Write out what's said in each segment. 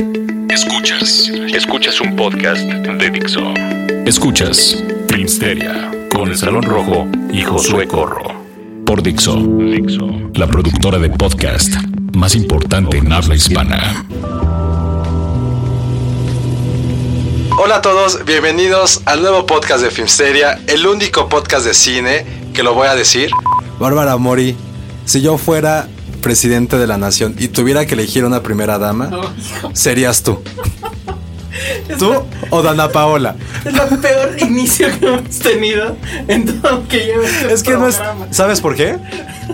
Escuchas, escuchas un podcast de Dixo. Escuchas Filmsteria con el Salón Rojo y Josué Corro. Por Dixo, Dixo, la productora de podcast más importante en habla hispana. Hola a todos, bienvenidos al nuevo podcast de Filmsteria, el único podcast de cine que lo voy a decir. Bárbara Mori, si yo fuera presidente de la nación y tuviera que elegir una primera dama, serías tú. ¿Tú o Dana Paola? Es el peor inicio que hemos tenido en todo lo que lleva este Es que no es. programa. ¿Sabes por qué?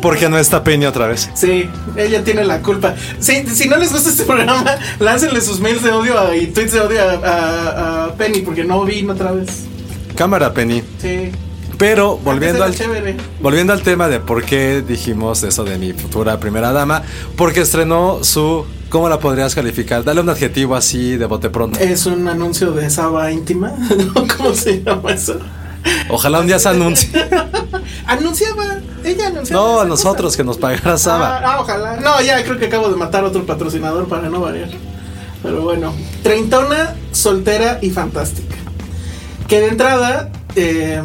Porque no está Peña otra vez. Sí, ella tiene la culpa. Sí, si no les gusta este programa, láncenle sus mails de odio a- y tweets de odio a, a- a Penny, porque no vino otra vez. Cámara, Penny. Sí. Pero volviendo al, chévere. volviendo al tema de por qué dijimos eso de mi futura primera dama, porque estrenó su. ¿Cómo la podrías calificar? Dale un adjetivo así de bote pronto. Es un anuncio de Saba íntima. ¿Cómo se llama eso? Ojalá un día se anuncie. Anunciaba. Ella anunciaba. No, a nosotros cosa. que nos pagara Saba. Ah, ah, ojalá. No, ya creo que acabo de matar a otro patrocinador para no variar. Pero bueno, treintona, soltera y fantástica. Que de entrada, eh,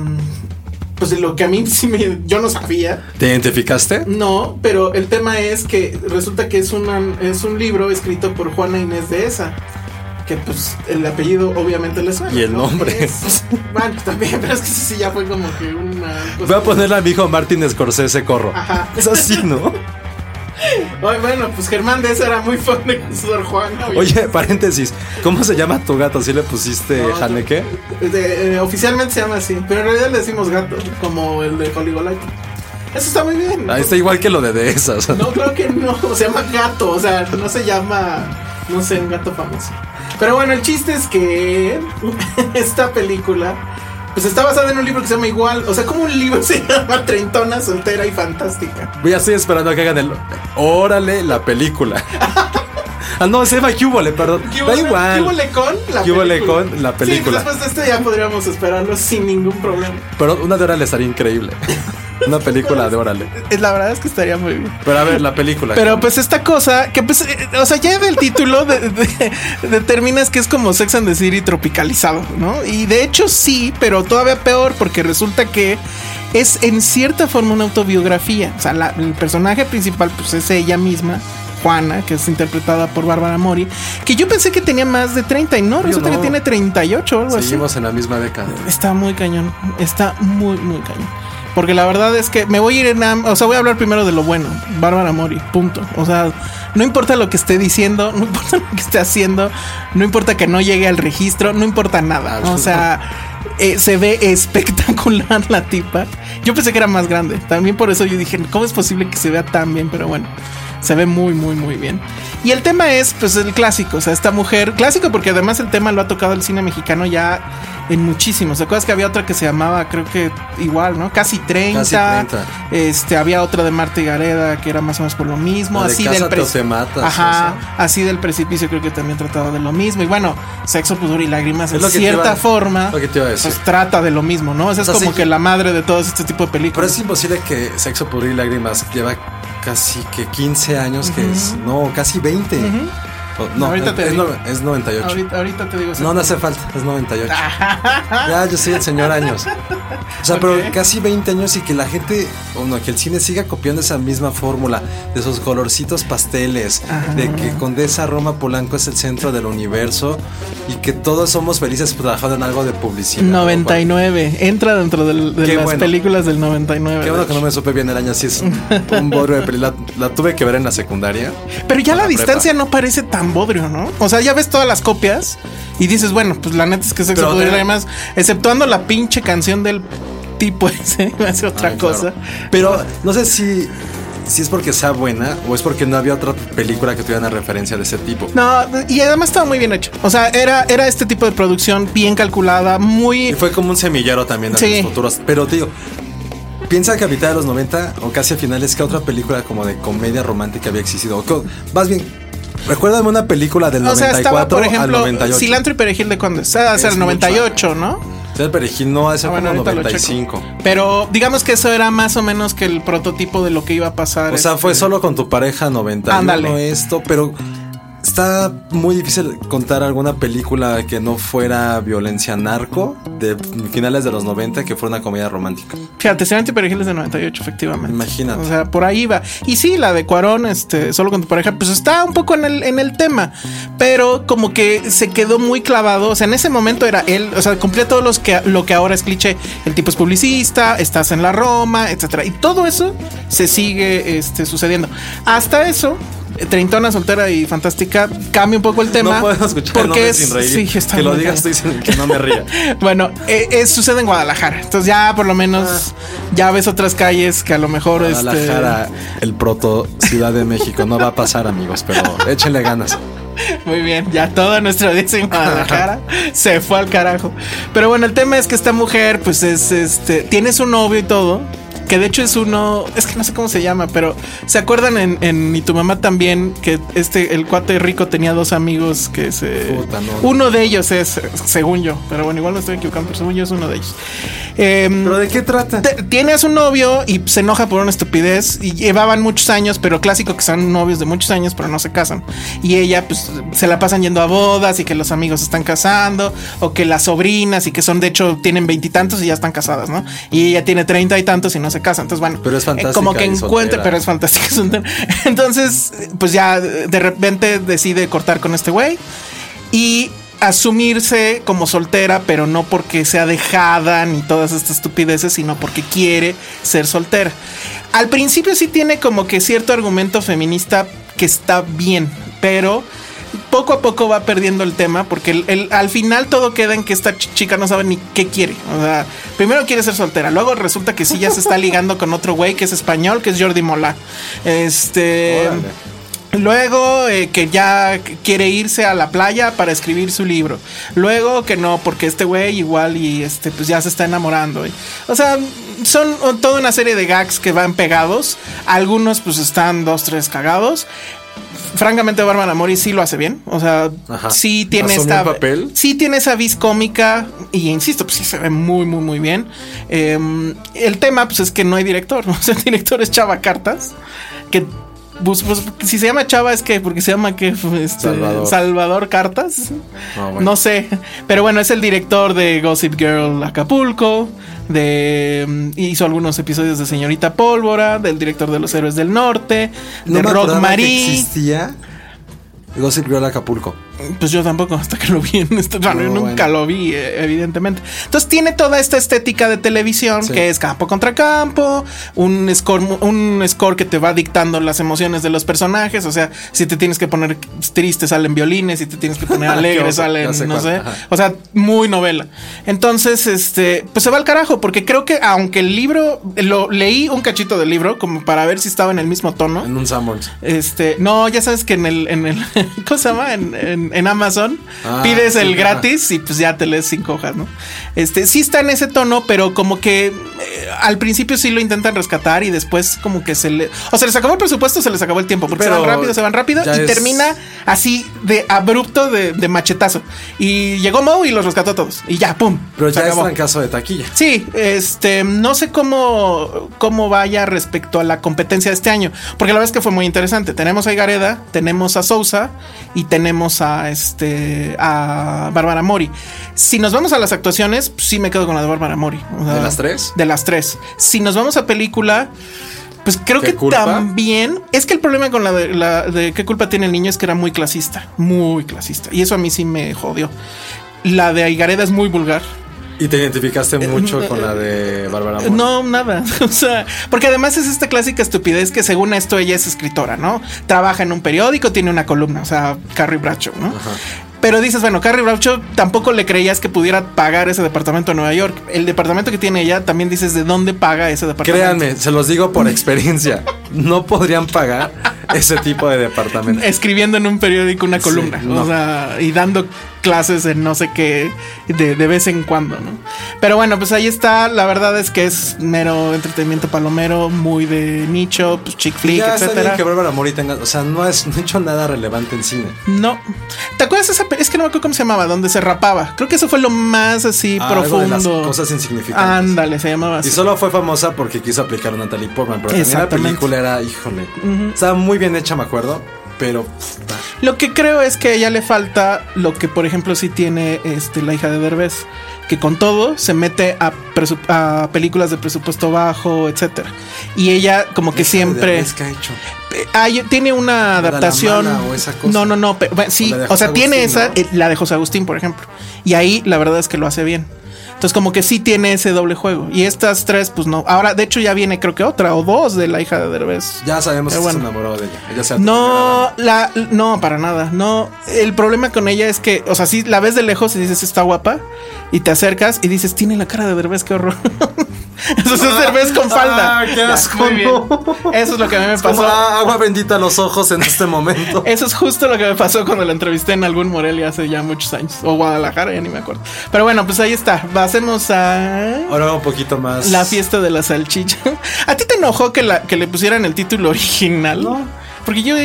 pues lo que a mí sí me. Yo no sabía. ¿Te identificaste? No, pero el tema es que resulta que es, una, es un libro escrito por Juana Inés de Esa. Que pues el apellido obviamente le suena. Y el ¿no? nombre. Es- bueno, también, pero es que sí, sí, ya fue como que una. cosa Voy a ponerle a mi hijo Martin Scorsese Corro. Ajá. Es así, ¿no? Ay, bueno, pues Germán de esa era muy fan de Sor Juana. Oye, paréntesis, ¿cómo se llama tu gato? ¿Sí le pusiste No, Haneke? de- eh, oficialmente se llama así, pero en realidad le decimos gato, como el de Holigolaki. Eso está muy bien. Ah, está igual que lo de Dehesas. No, creo que no, se llama gato, o sea, no se llama, no sé, un gato famoso. Pero bueno, el chiste es que esta película, pues está basada en un libro que se llama igual, o sea, como un libro se llama Treintona, soltera y fantástica. Ya estoy esperando a que hagan el. Órale, la película. Ah, no, se llama Cúbole, perdón. ¿Qué Da igual. ¿Qué hubo le con la ¿Qué hubo le película? con la Sí, película? pues después de esto ya podríamos esperarlo sin ningún problema. Pero una de Órale estaría increíble. Una película de Órale. Eh, La verdad es que estaría muy bien. Pero a ver, la película. Pero pues esta cosa, que pues, eh, o sea, ya del título de- de- determinas que es como Sex and the City tropicalizado, ¿no? Y de hecho sí, pero todavía peor porque resulta que es en cierta forma una autobiografía. O sea, la- el personaje principal pues es ella misma. Juana, que es interpretada por Bárbara Mori, que yo pensé que tenía más de 30 y no, resulta no. que tiene 38 o algo así. Seguimos en la misma década. Está muy cañón. Está muy, muy cañón. Porque la verdad es que me voy a ir en... O sea, voy a hablar primero de lo bueno. Bárbara Mori, punto. O sea, no importa lo que esté diciendo, no importa lo que esté haciendo, no importa que no llegue al registro, no importa nada. O sea, eh, se ve espectacular la tipa. Yo pensé que era más grande. También por eso yo dije, ¿cómo es posible que se vea tan bien? Pero bueno. Se ve muy, muy, muy bien. Y el tema es, pues, el clásico. O sea, esta mujer, clásico porque además el tema lo ha tocado el cine mexicano ya en muchísimos. ¿Te acuerdas que había otra que se llamaba, creo que igual, ¿no? Casi 30. Casi 30. Este, había otra de Marta y Gareda que era más o menos por lo mismo. La así del pre- o te matas, Ajá. o Así del precipicio creo que también trataba de lo mismo. Y bueno, sexo, pudor y lágrimas Es en cierta iba- forma. Pues trata de lo mismo, ¿no? Esa O sea, es como sí- que la madre de todos este tipo de Pero películas. es imposible que Sexo, Pudor y Lágrimas lleva casi que 15 años, que es. No, casi 20. Oh, no, Ahorita te es, digo. no- es 98. Ahorita, ahorita te digo. No, no hace falta, es 98. ya, yo soy el señor años. O sea, pero Ok. casi 20 años y que la gente, o no, que el cine siga copiando esa misma fórmula de esos colorcitos pasteles, de que Condesa Roma Polanco es el centro del universo y que todos somos felices trabajando en algo de publicidad. 99. Entra dentro del- de Qué las bueno. películas del 99. Qué bueno que no me supe bien el año, así es un bodrio de película. La, la tuve que ver en la secundaria. Pero ya la la distancia no parece tan bodrio, ¿no? O sea, ya ves todas las copias y dices, bueno, pues la neta es que sexo podría de- además, exceptuando la pinche canción del tipo ese, ser otra Ay, claro. cosa. Pero no sé si, si es porque sea buena o es porque no había otra película que tuviera una referencia de ese tipo. No, y además estaba muy bien hecho. O sea, era, era este tipo de producción bien calculada, Y muy. fue como un semillero también de Sí. los futuros. Pero te digo, piensa que a mitad de los 90 o casi a finales, que otra película como de comedia romántica había existido? O más bien, recuérdame una película del O sea, 94 estaba, por al ejemplo, 98. Cilantro y Perejil de cuando. O sea, Es el mucho 98, ¿no? Sea, el perejil no, ese Ah, fue bueno, como ahorita lo 95. checo. Pero digamos que eso era más o menos que el prototipo de lo que iba a pasar. O sea, fue este, solo con tu pareja 91 Ándale. esto, pero está muy difícil contar alguna película que no fuera violencia narco de finales de los 90 que fuera una comedia romántica. Fíjate, Cilantro y Perejil es de 98, efectivamente. Imagínate. O sea, por ahí va. Y sí, la de Cuarón, este, solo con tu pareja, pues está un poco en el, en el tema. Pero como que se quedó muy clavado. O sea, en ese momento era él, o sea, cumplía todos los que lo que ahora es cliché. El tipo es publicista, estás en la Roma, etcétera. Y todo eso se sigue este, sucediendo. Hasta eso. Treintona, soltera y fantástica, cambia un poco el tema. no puedo escuchar el porque es, sin reír. sí, está que lo digas que no me ría. Bueno, eh, eh, sucede en Guadalajara. Entonces ya por lo menos ya ves otras calles que a lo mejor este Guadalajara, el proto Ciudad de México. No va a pasar, amigos, pero échenle ganas. Muy bien, ya toda nuestra audiencia en Guadalajara se fue al carajo. Pero bueno, el tema es que esta mujer, pues es este, tiene su novio y todo. Que de hecho es uno, es que no sé cómo se llama, pero ¿se acuerdan en, en Y tu mamá también que este, el cuate rico tenía dos amigos que se... Puta, no. Uno de ellos es, según yo, pero bueno, igual me estoy equivocando, pero según yo es uno de ellos. Em, ¿Pero de qué trata? te- tiene a su novio y se enoja por una estupidez y llevaban muchos años, pero clásico que son novios de muchos años, pero no se casan. Y ella pues se la pasan yendo a bodas y que los amigos están casando o que las sobrinas y que son de hecho tienen veintitantos y, ya están casadas, ¿no? Y ella tiene treinta y tantos y no se casa. Entonces bueno, Pero es eh, fantástica como que soltera. pero es fantástica. Entonces pues ya de repente decide cortar con este güey y asumirse como soltera, pero no porque sea dejada ni todas estas estupideces, sino porque quiere ser soltera. Al principio sí tiene como que cierto argumento feminista que está bien, pero poco a poco va perdiendo el tema porque el- el- al final todo queda en que esta ch- chica no sabe ni qué quiere. O sea, primero quiere ser soltera, luego resulta que sí ya se está ligando con otro güey que es español, que es Jordi Mola. Este... Órale. Luego eh, que ya quiere irse a la playa para escribir su libro. Luego que no, porque este güey igual y este pues ya se está enamorando. O sea, son toda una serie de gags que van pegados. Algunos pues están dos, tres cagados. Francamente, Bárbara Mori sí lo hace bien. O sea, Ajá. sí tiene ¿Asumió esta. el papel? Sí tiene esa vis cómica. Y insisto, pues sí se ve muy, muy, muy bien. Eh, el tema, pues es que no hay director. O sea, el director es Chava Cartas. Que. pues, pues, si se llama Chava es que porque se llama que este, Salvador. Salvador. Cartas. Ah, bueno. No sé, pero bueno, es el director de Gossip Girl Acapulco, de mm, hizo algunos episodios de Señorita Pólvora, del director de Los Héroes del Norte, No de Rock que Marie. existía Gossip Girl Acapulco. Pues yo tampoco, hasta que lo vi en este. bueno, No, nunca bueno. lo vi, eh, evidentemente. Entonces tiene toda esta estética de televisión Sí. que es campo contra campo, un score, un score que te va dictando las emociones de los personajes. O sea, si te tienes que poner triste, salen violines, si te tienes que poner Qué alegre, salen, sé no cuál, sé. ajá. O sea, muy novela. Entonces, este, pues se va al carajo, porque creo que aunque el libro, lo leí un cachito del libro, como para ver si estaba en el mismo tono. En un Sanborns. Este, no, ya sabes que en el, en el, ¿cómo se llama? En, en en, en Amazon, Ah, pides el gratis y pues ya te lees cinco hojas, ¿no? Este, sí está en ese tono, pero como que eh, al principio sí lo intentan rescatar y después como que se le... O se les acabó el presupuesto, se les acabó el tiempo, porque Pero se van rápido, se van rápido y es- termina así de abrupto, de, de machetazo. Y llegó Moe y los rescató a todos. Y ya, ¡pum! Pero ya es acabó. trancazo de taquilla. Sí, este, no sé cómo, cómo vaya respecto a la competencia de este año, porque la verdad es que fue muy interesante. Tenemos a Igareda, tenemos a Sousa y tenemos a este a Bárbara Mori. Si nos vamos a las actuaciones, pues sí me quedo con la de Bárbara Mori. O sea, ¿De las tres? De las tres. Si nos vamos a película, pues creo ¿Qué que culpa? también es que el problema con la de, la de qué culpa tiene el niño es que era muy clasista, muy clasista, y eso a mí sí me jodió. La de Igareda es muy vulgar. Y te identificaste mucho con la de Bárbara Mori. Eh, No, nada. O sea, porque además es esta clásica estupidez que según esto ella es escritora, ¿no? Trabaja en un periódico, tiene una columna, o sea, Carrie Bradshaw, ¿no? Pero dices, bueno, Carrie Bradshaw tampoco le creías que pudiera pagar ese departamento en Nueva York. El departamento que tiene ella también dices de dónde paga ese departamento. Créanme, se los digo por experiencia. No podrían pagar ese tipo de departamento. Escribiendo en un periódico una Sí, columna, no. o sea, y dando clases en no sé qué de, de vez en cuando, ¿no? Pero bueno, pues ahí está. La verdad es que es mero entretenimiento palomero, muy de nicho, pues chick flick, ya etcétera. que Bárbara Mori tenga, o sea, no es no hecho nada relevante en cine. No. ¿Te acuerdas esa Es que no me acuerdo cómo se llamaba, donde se rapaba. Creo que eso fue lo más así Ah, algo de las profundo. cosas insignificantes. Ándale, se llamaba Y así. solo fue famosa porque quiso aplicar a Natalie Portman, pero también la película era, híjole, estaba muy bien hecha, me acuerdo, pero Lo que creo es que a ella le falta lo que, por ejemplo, sí tiene este, la hija de Derbez, que con todo se mete a, a películas de presupuesto bajo, etcétera. Y ella como que siempre ¿qué ha hecho? Hay- tiene una la adaptación. o esa cosa. No, no, no. pero, bueno, sí, O sea, tiene Agustín, esa, ¿no? eh, la de José Agustín, por ejemplo. Y ahí la verdad es que lo hace bien. Entonces, como que sí tiene ese doble juego. Y estas tres, pues no. Ahora, de hecho, ya viene, creo que otra o dos de la hija de Derbez. Ya sabemos Pero que bueno. se enamoró de ella. Ella se No, la, no, para nada. No, el problema con ella es que, o sea, sí la ves de lejos y dices está guapa y te acercas y dices tiene la cara de Derbez, qué horror. Eso es Derbez con falda. Ah, qué Ya, asco, muy bien. Eso es lo que a mí me Es como, pasó. ah, agua bendita a los ojos en este momento. Eso es justo lo que me pasó cuando la entrevisté en algún Morelia hace ya muchos años. O Guadalajara, ya ni me acuerdo. Pero bueno, pues ahí está. Pasemos a Ahora un poquito más. la fiesta de la salchicha. ¿A ti te enojó que, la, que le pusieran el título original? No. Porque yo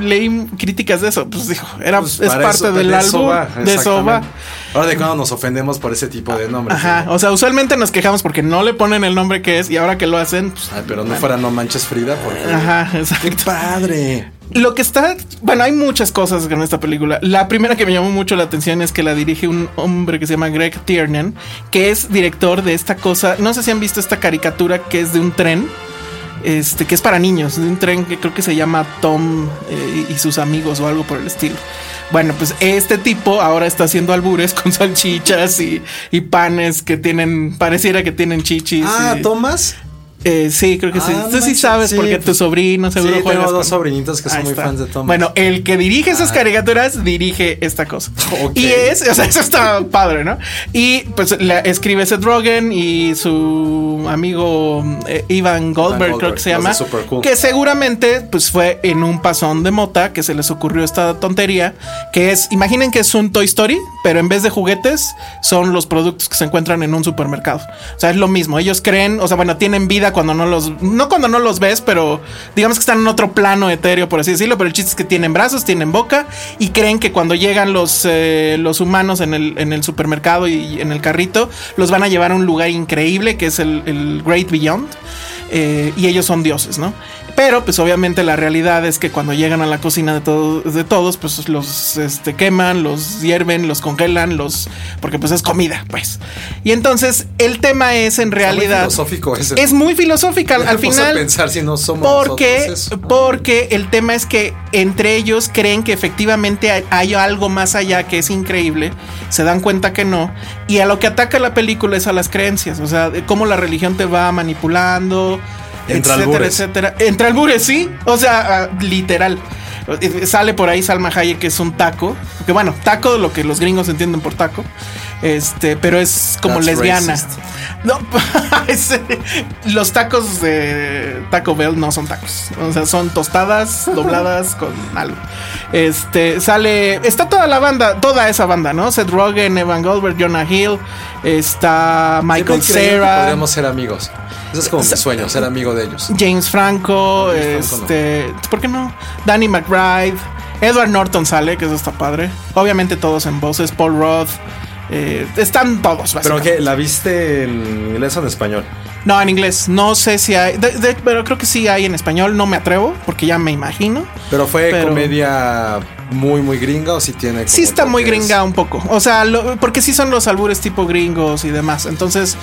leí, críticas de eso. Pues dijo, era, Pues, es parte eso- del de álbum. de exactamente. Ahora de cuando nos ofendemos por ese tipo de nombres. Ajá. ¿no? O sea, usualmente nos quejamos porque no le ponen el nombre que es y ahora que lo hacen, pues, Ay, pero no fuera No Manches Frida, porque. Ajá, ¡Qué exacto. padre! Lo que está, bueno, hay muchas cosas en esta película. La primera que me llamó mucho la atención es que la dirige un hombre que se llama Greg Tiernan, que es director de esta cosa. No sé si han visto esta caricatura que es de un tren. Este, que es para niños, de un tren que creo que se llama Tom eh, y sus amigos o algo por el estilo. Bueno, pues este tipo ahora está haciendo albures con salchichas y, y panes que tienen, pareciera que tienen chichis. Ah, y- ¿Tomas? Eh, sí, creo que Ah, sí. no Tú sí sabes sí, porque tu pues, sobrino seguro sí, juegas tengo dos con- sobrinitos que son Ahí muy está. fans de Thomas. Bueno, el que dirige esas Ah. caricaturas dirige esta cosa. Y es, o sea, eso está padre, ¿no? Y pues la escribe Seth Rogen y su amigo eh, Ivan Goldberg, creo Goldberg, que se llama. Cool. Que seguramente pues fue en un pasón de mota que se les ocurrió esta tontería. Que es, imaginen que es un Toy Story, pero en vez de juguetes son los productos que se encuentran en un supermercado. O sea, es lo mismo. Ellos creen, o sea, bueno, tienen vida cuando no los, no cuando no los ves, pero digamos que están en otro plano etéreo, por así decirlo. Pero el chiste es que tienen brazos, tienen boca y creen que cuando llegan los, eh, los humanos en el, en el supermercado y en el carrito, los van a llevar a un lugar increíble que es el, Great Beyond. eh, y ellos son dioses, ¿no? Pero pues obviamente la realidad es que cuando llegan a la cocina de, todo- de todos, pues los este, queman, los hierven, los congelan, los... porque pues es comida, pues. Y entonces el tema es en Está muy realidad... filosófico ese. Es muy filosófica al, Ya al me puse a final. pensar si no somos Porque, eso. porque el tema es que entre ellos creen que efectivamente hay, hay algo más allá que es increíble, se dan cuenta que no, y a lo que ataca la película es a las creencias, o sea, de cómo la religión te va manipulando, Entre etcétera, albures. etcétera. Entre albures, sí, o sea, ah, literal. Eh, Sale por ahí Salma Hayek, que es un taco, que bueno, taco, lo que los gringos entienden por taco. Este, pero es como That's lesbiana. racist. No, los tacos de Taco Bell no son tacos. O sea, son tostadas dobladas con algo. Este, sale, está toda la banda, toda esa banda, ¿no? Seth Rogen, Evan Goldberg, Jonah Hill, está Michael Cera. Podríamos ser amigos. Ese es como mi sueño, ser amigo de ellos. James Franco, James Franco este, ¿por qué no? Danny McBride, Edward Norton sale, que eso está padre. Obviamente todos en voces, Paul Roth, eh, están todos. Pero que la viste en inglés o en español. No, en inglés. No sé si hay, de- de- pero creo que sí hay en español. No me atrevo porque ya me imagino. Pero fue Pero- comedia muy, muy gringa o si tiene. Sí está muy gringa un poco. O sea, lo- porque sí son los albures tipo gringos y demás. Entonces,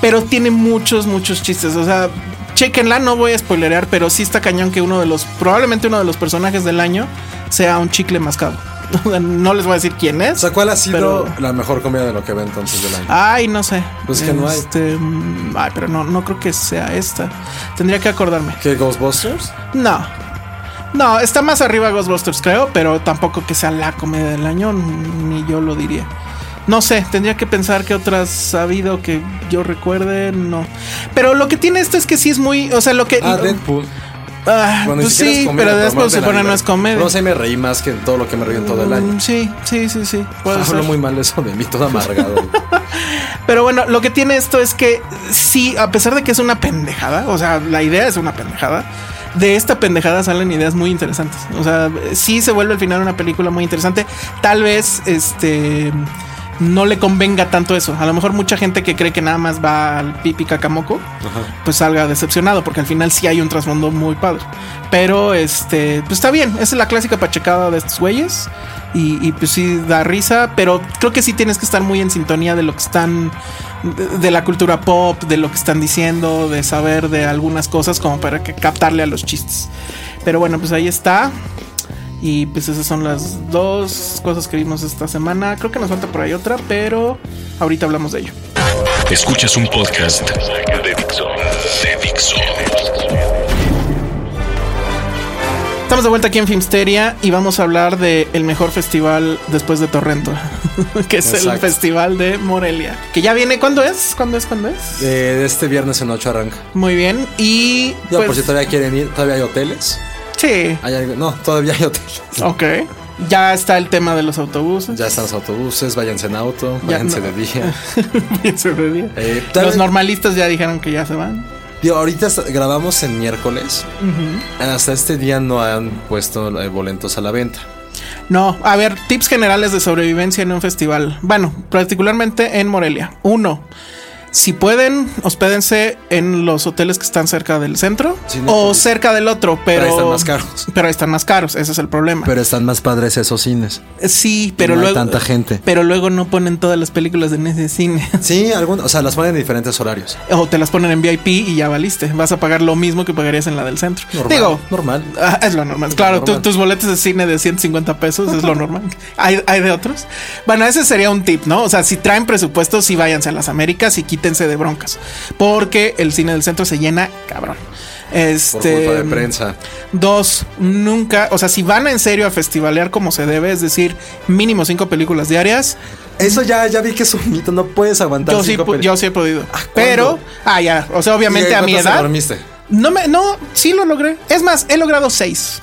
pero tiene muchos, muchos chistes. O sea, chequenla, no voy a spoilerear, pero sí está cañón que uno de los, probablemente uno de los personajes del año sea un chicle mascado. no les voy a decir quién O es. sea, ¿cuál ha sido Pero- la mejor comedia de lo que ve entonces del año? Ay, no sé. Pues que no hay. Este, mm, Ay, pero no, no creo que sea esta. Tendría que acordarme. ¿Qué Ghostbusters? No. No, está más arriba Ghostbusters, creo, pero tampoco que sea la comedia del año, ni yo lo diría. No sé, tendría que pensar que otras ha habido que yo recuerde, no. Pero lo que tiene esto es que sí es muy, o sea, lo que... Ah, Deadpool. Ah, Bueno, pues sí, comedia, pero después más se pone la no es vida. comedia. No sé, me reí más que en todo lo que me reí en todo el año. Mm, Sí, sí, sí, sí. puede Hablo muy mal eso de mí, todo amargado. Pero bueno, lo que tiene esto es que sí, a pesar de que es una pendejada, o sea, la idea es una pendejada, de esta pendejada salen ideas muy interesantes. O sea, sí se vuelve al final una película muy interesante. Tal vez, este, no le convenga tanto eso. A lo mejor mucha gente que cree que nada más va al pipi cacamoco, pues salga decepcionado, porque al final sí hay un trasfondo muy padre. Pero, este, pues está bien. Esa es la clásica pachecada de estos güeyes. Y, y, pues sí da risa, pero creo que sí tienes que estar muy en sintonía de lo que están, de, de la cultura pop, de lo que están diciendo, de saber de algunas cosas como para que captarle a los chistes. Pero bueno, pues ahí está. Y pues esas son las dos cosas que vimos esta semana. Creo que nos falta por ahí otra, pero ahorita hablamos de ello. Escuchas un podcast de Dixo. De Dixo. Estamos de vuelta aquí en Filmsteria y vamos a hablar de el mejor festival después de Torrento, que es el festival de Morelia. Que ya viene, ¿cuándo es? ¿Cuándo es? ¿Cuándo es? Eh, este viernes en 8 arranca. Muy bien. Y Ya, pues, por si todavía quieren ir, todavía hay hoteles. Sí, Hay algo- no, todavía hay hoteles. ok. Ya está el tema de los autobuses. Ya están los autobuses, váyanse en auto, Ya, váyanse no. de día. Bien sobrevivido. Eh, Los normalistas ya dijeron que ya se van. Digo, ahorita grabamos en miércoles. Hasta este día no han puesto eh, boletos a la venta. No, a ver, tips generales de sobrevivencia en un festival. Bueno, particularmente en Morelia. Uno, si pueden, hospédense en los hoteles que están cerca del centro Sí, no, o porque- cerca del otro, pero, Pero ahí están más caros. Pero ahí están más caros, ese es el problema. Pero están más padres esos cines. sí, pero no hay luego tanta gente. Pero luego no ponen todas las películas en ese cine. Sí, algunos, o sea, las ponen en diferentes horarios. o te las ponen en VIP y ya valiste. Vas a pagar lo mismo que pagarías en la del centro. Normal, Digo, normal. Ah, es lo normal. Claro, tú- normal. tus boletos de cine de 150 pesos es lo normal. ¿Hay, hay de otros. Bueno, ese sería un tip, ¿no? O sea, si traen presupuestos, sí váyanse a las Américas y quítense de broncas. Porque el cine del centro se llena, cabrón. Por Este. culpa de prensa. Dos, nunca, o sea, si van en serio a festivalear como se debe, es decir, mínimo cinco películas diarias, Eso ya, ya vi que es un mito, no puedes aguantar yo sí, cinco yo sí he podido. Pero, ah, ya, o sea, obviamente ¿Y a mi edad. dormiste? No me, no, sí lo logré. Es más, he logrado seis.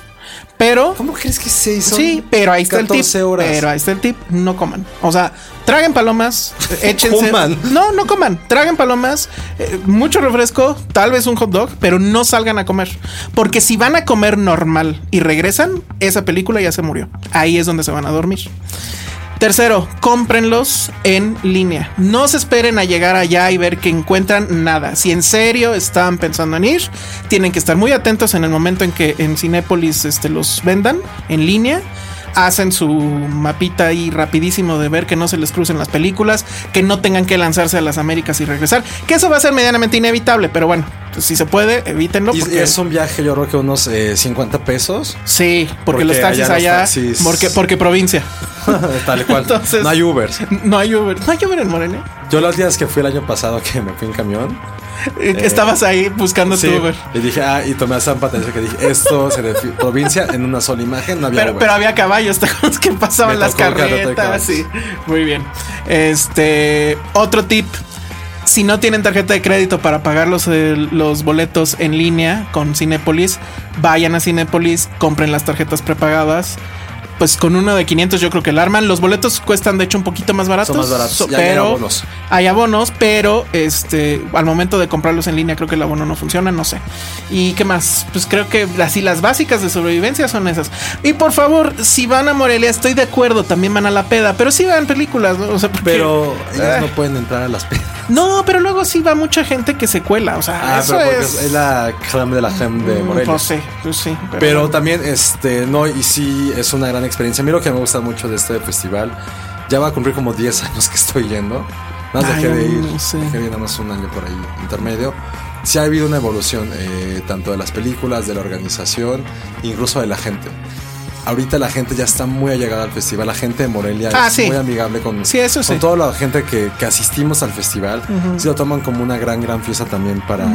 Pero. ¿Cómo crees que se hizo? Sí, pero ahí está el tip. horas. Pero ahí está el tip. No coman. O sea, traguen palomas, échense. Coman. No, no coman. Traguen palomas, eh, mucho refresco, tal vez un hot dog, pero no salgan a comer. Porque si van a comer normal y regresan, esa película ya se murió. Ahí es donde se van a dormir. Tercero, cómprenlos en línea. No se esperen a llegar allá y ver que encuentran nada. Si en serio están pensando en ir, tienen que estar muy atentos en el momento en que en Cinépolis este, los vendan en línea. Hacen su mapita ahí rapidísimo de ver que no se les crucen las películas, que no tengan que lanzarse a las Américas y regresar. Que eso va a ser medianamente inevitable, pero bueno, pues, si se puede, evítenlo. Y porque- es un viaje, yo creo que unos eh, 50 pesos. Sí, porque, Porque los taxis allá los taxis- porque, porque provincia. Tal cual. Entonces- no hay Ubers. No hay Uber. No hay Uber en Morelia. Yo las días que fui el año pasado que me fui en camión, Eh, Estabas ahí buscando Sí, tu Uber. y dije, ah, y tomé a San Patricio que dije, esto se provincia en una sola imagen, no había Pero, Uber. pero había caballos, ¿te acuerdas que pasaban Me las carretas? Sí, muy bien. Este, otro tip. Si no tienen tarjeta de crédito para pagar los, eh, los boletos en línea con Cinépolis, vayan a Cinépolis, compren las tarjetas prepagadas. Pues con uno de 500 yo creo que la arman. Los boletos cuestan de hecho un poquito más baratos. Son más baratos. so- Y hay pero abonos. hay abonos, pero este al momento de comprarlos en línea creo que el abono no funciona, no sé. ¿Y qué más? Pues creo que así las básicas de sobrevivencia son esas. Y por favor, si van a Morelia, estoy de acuerdo, también van a la peda, pero sí vean películas, ¿no? O sea, porque- Pero ellas Ah. no pueden entrar a las pedas. No, pero luego sí va mucha gente que se cuela, o sea, Ah, eso pero es... es, la creme de la creme de Mm, Morelia. Pues sí, pues sí. Pero también, este, no, y sí, es una gran experiencia. A mí lo que me gusta mucho de este festival, ya va a cumplir como 10 años que estoy yendo. Más Ay, dejé de ir, no sé. dejé de ir nada más un año por ahí, intermedio. Sí ha habido una evolución, eh, tanto de las películas, de la organización, incluso de la gente. Ahorita la gente ya está muy allegada al festival. La gente de Morelia Ah, es sí. muy amigable con, Sí, eso sí. con toda la gente que, que asistimos al festival. Sí lo toman como una gran, gran fiesta también para,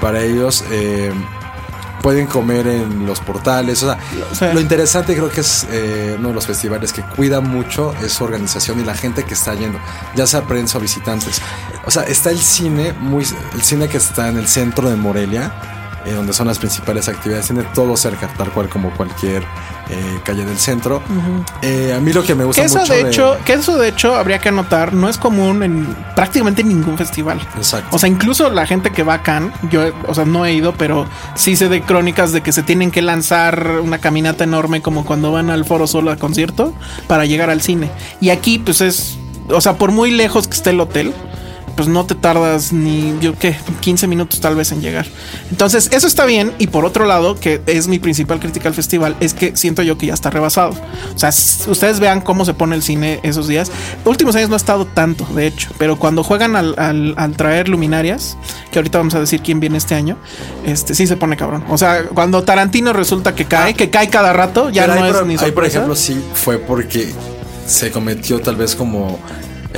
para ellos. Eh, pueden comer en los portales. O sea, Sí. lo interesante creo que es eh, uno de los festivales que cuida mucho es su organización y la gente que está yendo, ya sea prensa o visitantes. O sea, está el cine, muy, el cine que está en el centro de Morelia, eh, donde son las principales actividades, tiene todo cerca, tal cual como cualquier eh, calle del centro. Eh, a mí lo que me gusta Que eso mucho de hecho, que eso de hecho habría que anotar, no es común en prácticamente ningún festival. Exacto. O sea, incluso la gente que va a Cannes, yo, o sea, no he ido, pero sí sé de crónicas de que se tienen que lanzar una caminata enorme como cuando van al Foro Solo a concierto para llegar al cine. Y aquí, pues es, o sea, por muy lejos que esté el hotel, pues no te tardas ni, yo qué, 15 minutos tal vez en llegar. Entonces, eso está bien. Y por otro lado, que es mi principal crítica al festival, es que siento yo que ya está rebasado. O sea, ustedes vean cómo se pone el cine esos días. Últimos años no ha estado tanto, de hecho, pero cuando juegan al, al- al traer luminarias, que ahorita vamos a decir quién viene este año, este sí se pone cabrón. O sea, cuando Tarantino resulta que cae, que cae cada rato, ya no ahí, es por, ni ahí, por ejemplo, sí fue porque se cometió tal vez como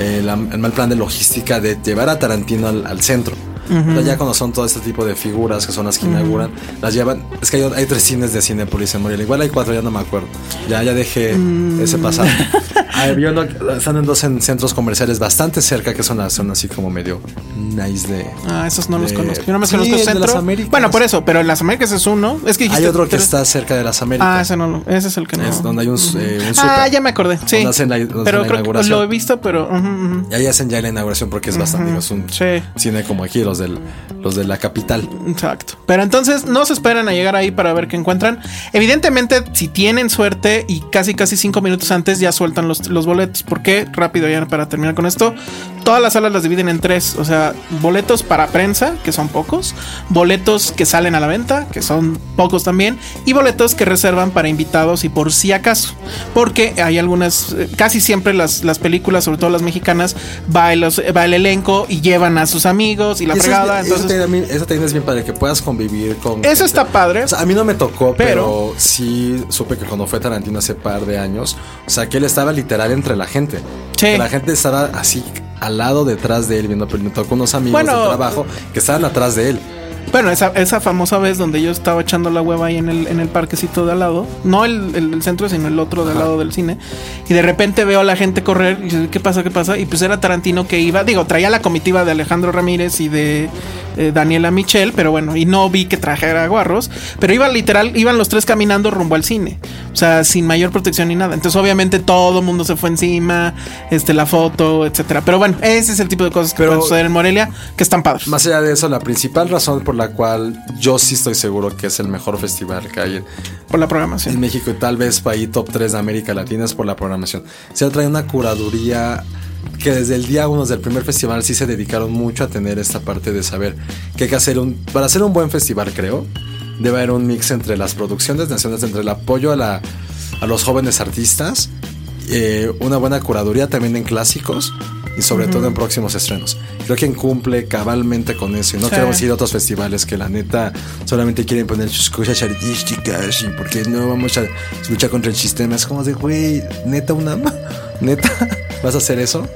eh, la- el mal plan de logística de llevar a Tarantino al, al centro. O sea, ya cuando son todo este tipo de figuras que son las que inauguran, las llevan. Es que hay, hay tres cines de Cinepolis en Morelia. Igual hay cuatro, ya no me acuerdo. Ya, ya dejé Mm. ese pasado. Hay uno- están en dos en centros comerciales bastante cerca, que son las son así como medio nice de. Ah, esos no los de- conozco. Yo no me Sí, conozco el de centro. las Américas. Bueno, por eso, pero en las Américas es uno. Es que Hay otro que tres. está cerca de las Américas. Ah, ese no lo. Ese es el que no. Es donde hay un, eh, un ah, súper. ya me acordé. Sí. Hacen la- pero creo que lo he visto, pero. ujú, ujú. Y ahí hacen ya la inauguración porque es bastante, digo, es un Sí. cine como aquí, los del, los de la capital. Exacto. Pero entonces no se esperen a llegar ahí para ver qué encuentran. Evidentemente, si tienen suerte y casi casi cinco minutos antes ya sueltan los, los boletos. ¿Por qué? Rápido ya para terminar con esto. Todas las salas las dividen en tres. O sea, boletos para prensa, que son pocos. Boletos que salen a la venta, que son pocos también. Y boletos que reservan para invitados y por si acaso. Porque hay algunas, eh, casi siempre las, las películas, sobre todo las mexicanas, va el, va el elenco y llevan a sus amigos y la Y eso, fregada. es, eso, entonces, también, eso también es bien para que puedas convivir con. eso está padre. O sea, a mí no me tocó, Pero- pero, sí supe que cuando fue Tarantino hace par de años, o sea, que él estaba literal entre la gente. Sí. Que la gente estaba así al lado detrás de él viendo, pero me tocó unos amigos Bueno, de trabajo que estaban atrás de él. Bueno, esa, esa famosa vez donde yo estaba echando la hueva ahí en el, en el parquecito de al lado, no el, el- el centro, sino el otro de al lado del cine, y de repente veo a la gente correr y dice, ¿qué pasa? ¿Qué pasa? Y pues era Tarantino que iba, digo, traía la comitiva de Alejandro Ramírez y de eh, Daniela Michel, pero bueno, y no vi que trajera guarros, pero iban literal, iban los tres caminando rumbo al cine, o sea, sin mayor protección ni nada. Entonces, obviamente, todo el mundo se fue encima, este, la foto, etcétera. Pero bueno, ese es el tipo de cosas que Pero- pueden suceder en Morelia, que están padres. Más allá de eso, la principal razón por la cual yo sí estoy seguro que es el mejor festival que hay en, por la programación. en México y tal vez para ahí top 3 de América Latina es por la programación. Se trae una curaduría que desde el día uno del primer festival sí se dedicaron mucho a tener esta parte de saber que hay que hacer un para hacer un buen festival creo debe haber un mix entre las producciones nacionales entre el apoyo a la a los jóvenes artistas eh, una buena curaduría también en clásicos y sobre todo en próximos estrenos. Creo que cumple cabalmente con eso. Y no Sí. queremos ir a otros festivales que la neta solamente quieren poner sus cosas artísticas y porque no vamos a luchar contra el sistema. Es como de, güey, neta, una. Neta, ¿vas a hacer eso?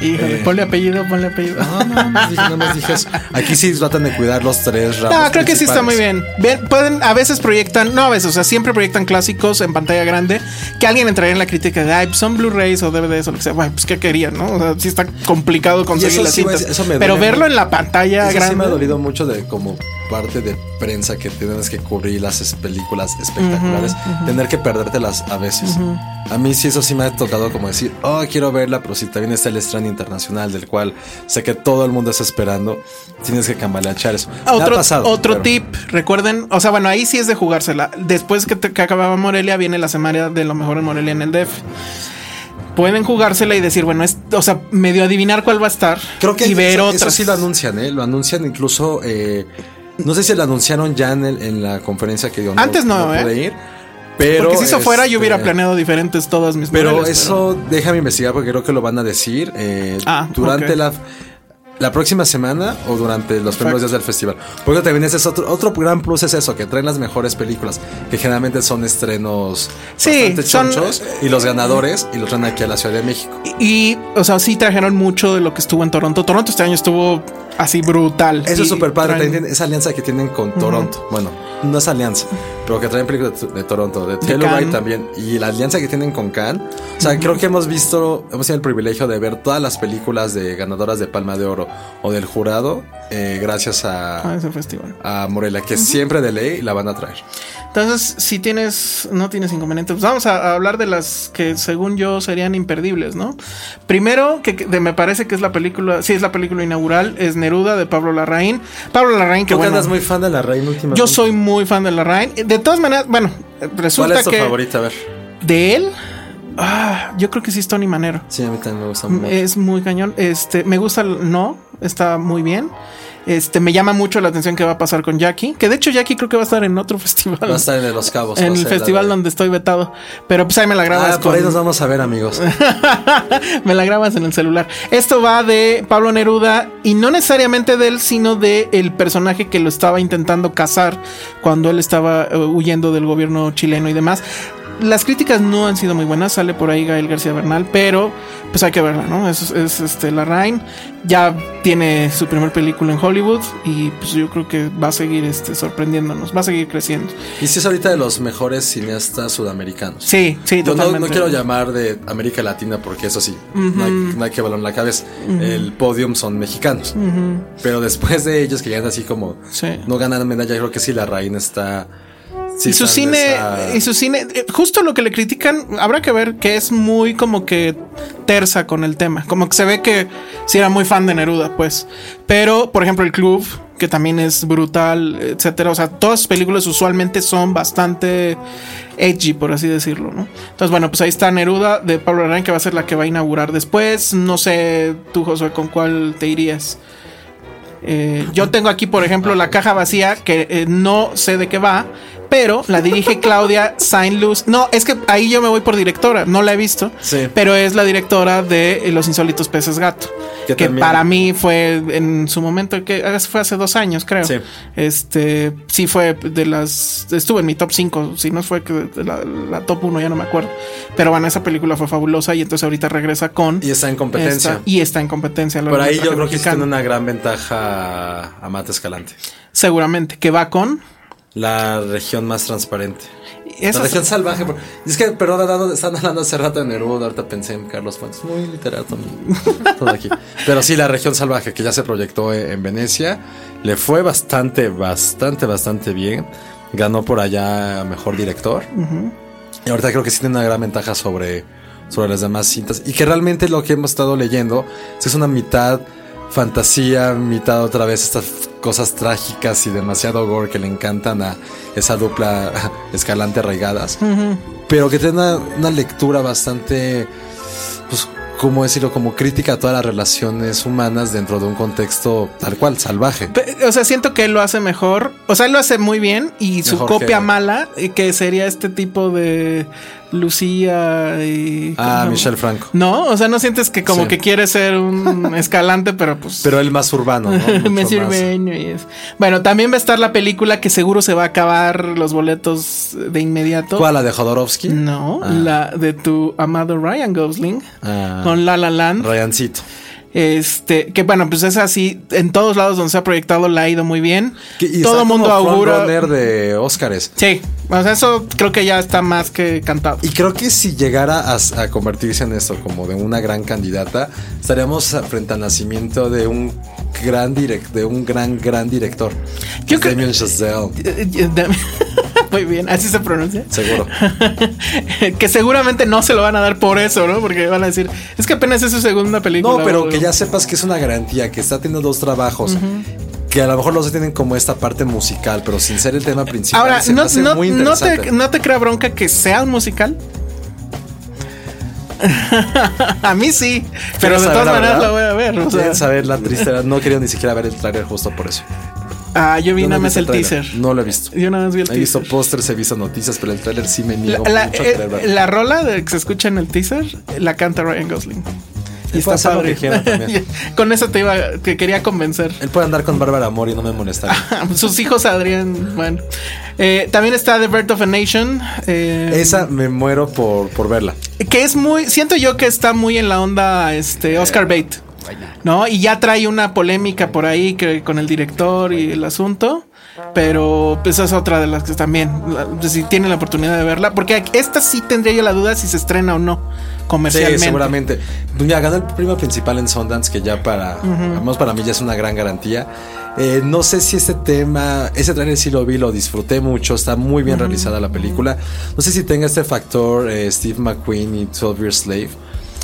Híjole, Eh, ponle apellido, ponle apellido. No, no, no, dije, nada más dije eso. Aquí sí tratan de cuidar los tres ramos. No, creo que sí está muy bien. Pueden, a veces proyectan, no a veces, o sea, siempre proyectan clásicos en pantalla grande que alguien entraría en la crítica de, ay, pues son Blu-rays o DVDs o lo que sea. Bueno, pues qué querían, ¿no? O sea, sí está complicado conseguir las sí, eso me Pero verlo en la pantalla Eso grande. sí me ha dolido mucho de como parte de prensa que tienes que cubrir las películas espectaculares, tener que perdértelas a veces. A mí sí eso sí me ha tocado como decir, oh, quiero verla, pero si también está el estreno internacional del cual sé que todo el mundo está esperando, tienes que cambaleachar eso. Me ha Otro, pasado, otro pero- tip, recuerden, o sea, bueno, ahí sí es de jugársela. Después que, te- que acababa Morelia, viene la semana de lo mejor en Morelia en el DF. Pueden jugársela y decir, bueno, es, o sea, medio adivinar cuál va a estar Creo que y ver eso, otras. eso sí lo anuncian, ¿eh? Lo anuncian incluso. eh, no sé si lo anunciaron ya en, el- en la conferencia que dio. Antes no, ¿eh? pude ir. Pero. Porque si eso fuera, yo hubiera este, planeado diferentes todas mis Pero eso déjame investigar porque creo que lo van a decir eh, Ah, durante la. La próxima semana o durante los primeros días del festival. Porque también ese es otro, otro gran plus es eso, que traen las mejores películas, que generalmente son estrenos Sí, bastante son- chonchos, y los ganadores, y los traen aquí a la Ciudad de México. Y, o sea, sí trajeron mucho de lo que estuvo en Toronto. Toronto este año estuvo así brutal. Eso es súper padre. traen- esa alianza que tienen con Toronto. Bueno, no es alianza, pero que traen películas de, de Toronto, de Telluride Cannes. también. Y la alianza que tienen con Cannes. O sea, creo que hemos visto, hemos tenido el privilegio de ver todas las películas de ganadoras de Palma de Oro o del jurado, eh, gracias a a, ese festival. a Morelia, que siempre de ley la van a traer. Entonces, si tienes, no tienes inconveniente, pues vamos a, a hablar de las que según yo serían imperdibles, ¿no? Primero, que, que de- me parece que es la película, sí es la película inaugural, es Neruda de Pablo Larraín. Pablo Larraín, que Tú bueno, andas muy fan de la reina últimamente. yo soy muy fan de Larraín. De todas maneras, bueno, ¿Cuál resulta es tu que favorita? A ver. de él, ah, yo creo que sí es Tony Manero. Sí, a mí también me gusta mucho. Es muy cañón. Este, me gusta el no, está muy bien. Este, me llama mucho la atención que va a pasar con Jackie. Que de hecho Jackie creo que va a estar en otro festival. Va a estar en el Los Cabos. en el festival de- donde estoy vetado. Pero pues ahí me la grabas. Ah, por con- ahí nos vamos a ver, amigos. me la grabas en el celular. Esto va de Pablo Neruda y no necesariamente de él, sino de el personaje que lo estaba intentando cazar cuando él estaba eh, huyendo del gobierno chileno y demás. Las críticas no han sido muy buenas, sale por ahí Gael García Bernal, pero pues hay que verla, ¿no? Es, es este Larraín, ya tiene su primer película en Hollywood y pues yo creo que va a seguir este, sorprendiéndonos, va a seguir creciendo. Y sí es ahorita de los mejores cineastas sudamericanos. Sí, sí, no, totalmente. no quiero llamar de América Latina porque eso sí, no, hay, no hay que balón la cabeza. El podium son mexicanos. Pero después de ellos que llegan así como Sí. no ganan medalla, creo que sí la reina está. Sí y su cine, esa- y su cine, justo lo que le critican, habrá que ver que es muy como que tersa con el tema. Como que se ve que sí era muy fan de Neruda, pues. Pero, por ejemplo, el club, que también es brutal, etcétera. O sea, todas sus películas usualmente son bastante edgy, por así decirlo, ¿no? Entonces, bueno, pues ahí está Neruda de Pablo Larraín, que va a ser la que va a inaugurar después. No sé, tú, Josué, con cuál te irías. Eh, yo tengo aquí, por ejemplo, la caja vacía, que eh, no sé de qué va, pero la dirige Claudia Saint-Luz. No, es que ahí yo me voy por directora, no la he visto, Sí. pero es la directora de Los Insólitos Peces Gato. Que Que, también- para mí fue en su momento, que fue hace dos años, creo. Sí. Este, sí fue de las. Estuvo en mi top 5, si no fue que la, la top 1, ya no me acuerdo. Pero bueno, esa película fue fabulosa y entonces ahorita regresa con. Y está en competencia. esta- y está en competencia. Por ahí yo creo que mexicano. tiene una gran ventaja a Mata Escalante. Seguramente, que va con. La región más transparente. Esa la región salvaje. por- Es que, perdón, hablando- están hablando hace rato de Neruda, ahorita pensé en Carlos Fuentes. Muy literato todo aquí. Pero sí, la región salvaje que ya se proyectó en, en Venecia. Le fue bastante, bastante, bastante bien. Ganó por allá mejor director. Y ahorita creo que sí tiene una gran ventaja sobre, sobre las demás cintas. Y que realmente lo que hemos estado leyendo es una mitad fantasía, mitad otra vez estas cosas trágicas y demasiado gore que le encantan a esa dupla escalante arraigadas. Pero que tiene una, una lectura bastante, pues, ¿cómo decirlo? Como crítica a todas las relaciones humanas dentro de un contexto tal cual, salvaje. O sea, siento que él lo hace mejor. O sea, él lo hace muy bien. Y su Mejor copia que- mala, eh, que sería este tipo de Lucía y. Ah, ¿cómo? Michelle Franco. No, o sea, no sientes que como Sí. que quiere ser un escalante, pero pues. Pero él más urbano, ¿no? Más. y es- Bueno, también va a estar la película que seguro se va a acabar los boletos de inmediato. ¿Cuál? ¿La de Jodorowsky? No, Ah. la de tu amado Ryan Gosling Ah. con La La Land. Ryancito. Este, que bueno, pues es así, en todos lados donde se ha proyectado la ha ido muy bien. Y Todo el mundo augura. de Óscares. Sí, o sea, eso creo que ya está más que cantado. Y creo que si llegara a, a convertirse en esto como de una gran candidata, estaríamos frente al nacimiento de un gran direct, de un gran gran director. Yo creo- Damien Chazelle, Muy bien, así se pronuncia. seguro. que seguramente no se lo van a dar por eso, ¿no? Porque van a decir, es que apenas es su segunda película. No, pero que ya sepas que es una garantía, que está teniendo dos trabajos. Que a lo mejor los tienen como esta parte musical, pero sin ser el tema principal. Ahora, se no, hace no- muy no te, no te crea bronca que sea un musical. a mí sí, pero ¿Quieres de todas maneras lo voy a ver. o sea. ¿Quieren saber la tristeza? No quería ni siquiera ver el trailer justo por eso. Ah, yo vi Yo nada he más visto el teaser. No lo he visto. Yo nada más vi el He visto teaser. pósters, he visto noticias, pero el trailer sí me La, niego la- mucho a eh, la rola de que se escucha en el teaser la canta Ryan Gosling. Y está padre. que. Con eso te iba, te quería convencer. Él puede andar con Bárbara Amor y no me molestaría. Sus hijos Adrián, bueno. Eh, también está The Birth of a Nation. eh, Esa me muero por, por verla. Que es muy. Siento yo que está muy en la onda este Oscar Bate. ¿No? Y ya trae una polémica por ahí que, con el director y el asunto. Pero pues es otra de las que también, la- si tienen la oportunidad de verla, porque esta sí tendría yo la duda si se estrena o no comercialmente. Sí, seguramente. Pues mira, ganó el premio principal en Sundance, que ya para, al menos para mí ya es una gran garantía. Eh, no sé si este tema, ese trailer sí lo vi, lo disfruté mucho, está muy bien realizada la película. No sé si tenga este factor eh, Steve McQueen y 12 Years Slave.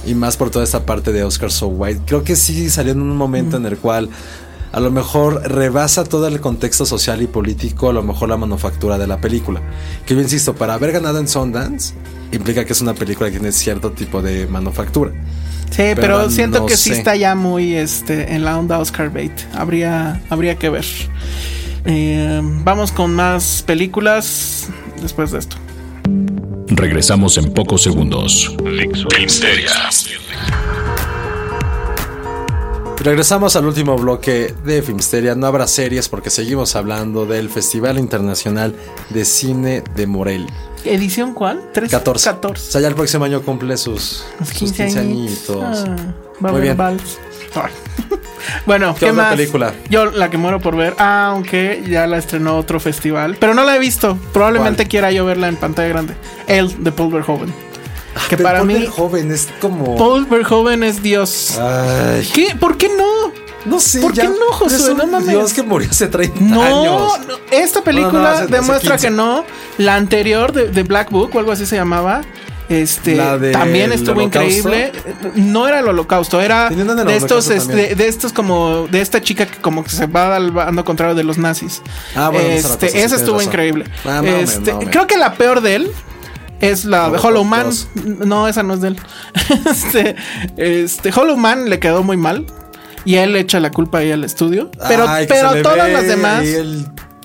Y más por toda esta parte de Oscar So White. Creo que sí salió en un momento en el cual a lo mejor rebasa todo el contexto social y político, a lo mejor la manufactura de la película. Que yo insisto, para haber ganado en Sundance, implica que es una película que tiene cierto tipo de manufactura. Sí, pero, Pero siento no que sí está ya muy este, en la onda Oscar Bate. Habría, habría que ver. Eh, vamos con más películas después de esto. Regresamos en pocos segundos. Filmsteria. Regresamos al último bloque de Filmsteria. No habrá series porque seguimos hablando del Festival Internacional de Cine de Morelia. ¿Edición cuál? ¿Tres? 14. 14. O sea, ya el próximo año cumple sus, sus 15 15 añitos. Ah, Muy bien. vals. Bueno, ¿Qué ¿qué, otra más? película? Yo la que muero por ver, aunque ya la estrenó otro festival, pero no la he visto. Probablemente ¿Cuál? quiera yo verla en pantalla grande. El de Paul Verhoeven. Que Pero para ponle mí, joven es como. Paul Verhoeven es Dios. Ay, ¿Qué? ¿Por qué no? no sé. ¿Por qué no, Josué? No mames. Dios que murió hace 30 No, años. no, esta película No, no, hace- hace demuestra 15. que no. La anterior de, de Black Book o algo así se llamaba. Este también estuvo increíble. No era el holocausto, era de estos, este, de estos como de esta chica que como que se va al bando contrario de los nazis. Ah, bueno, este, sí, esa tienes estuvo increíble. Ah, no, Este, no, creo que la peor de él es la de Hollow Man. 2. No, esa no es de él. este, este, Hollow Man le quedó muy mal. Y él echa la culpa ahí al estudio. Pero, Ay, pero todas ve las demás.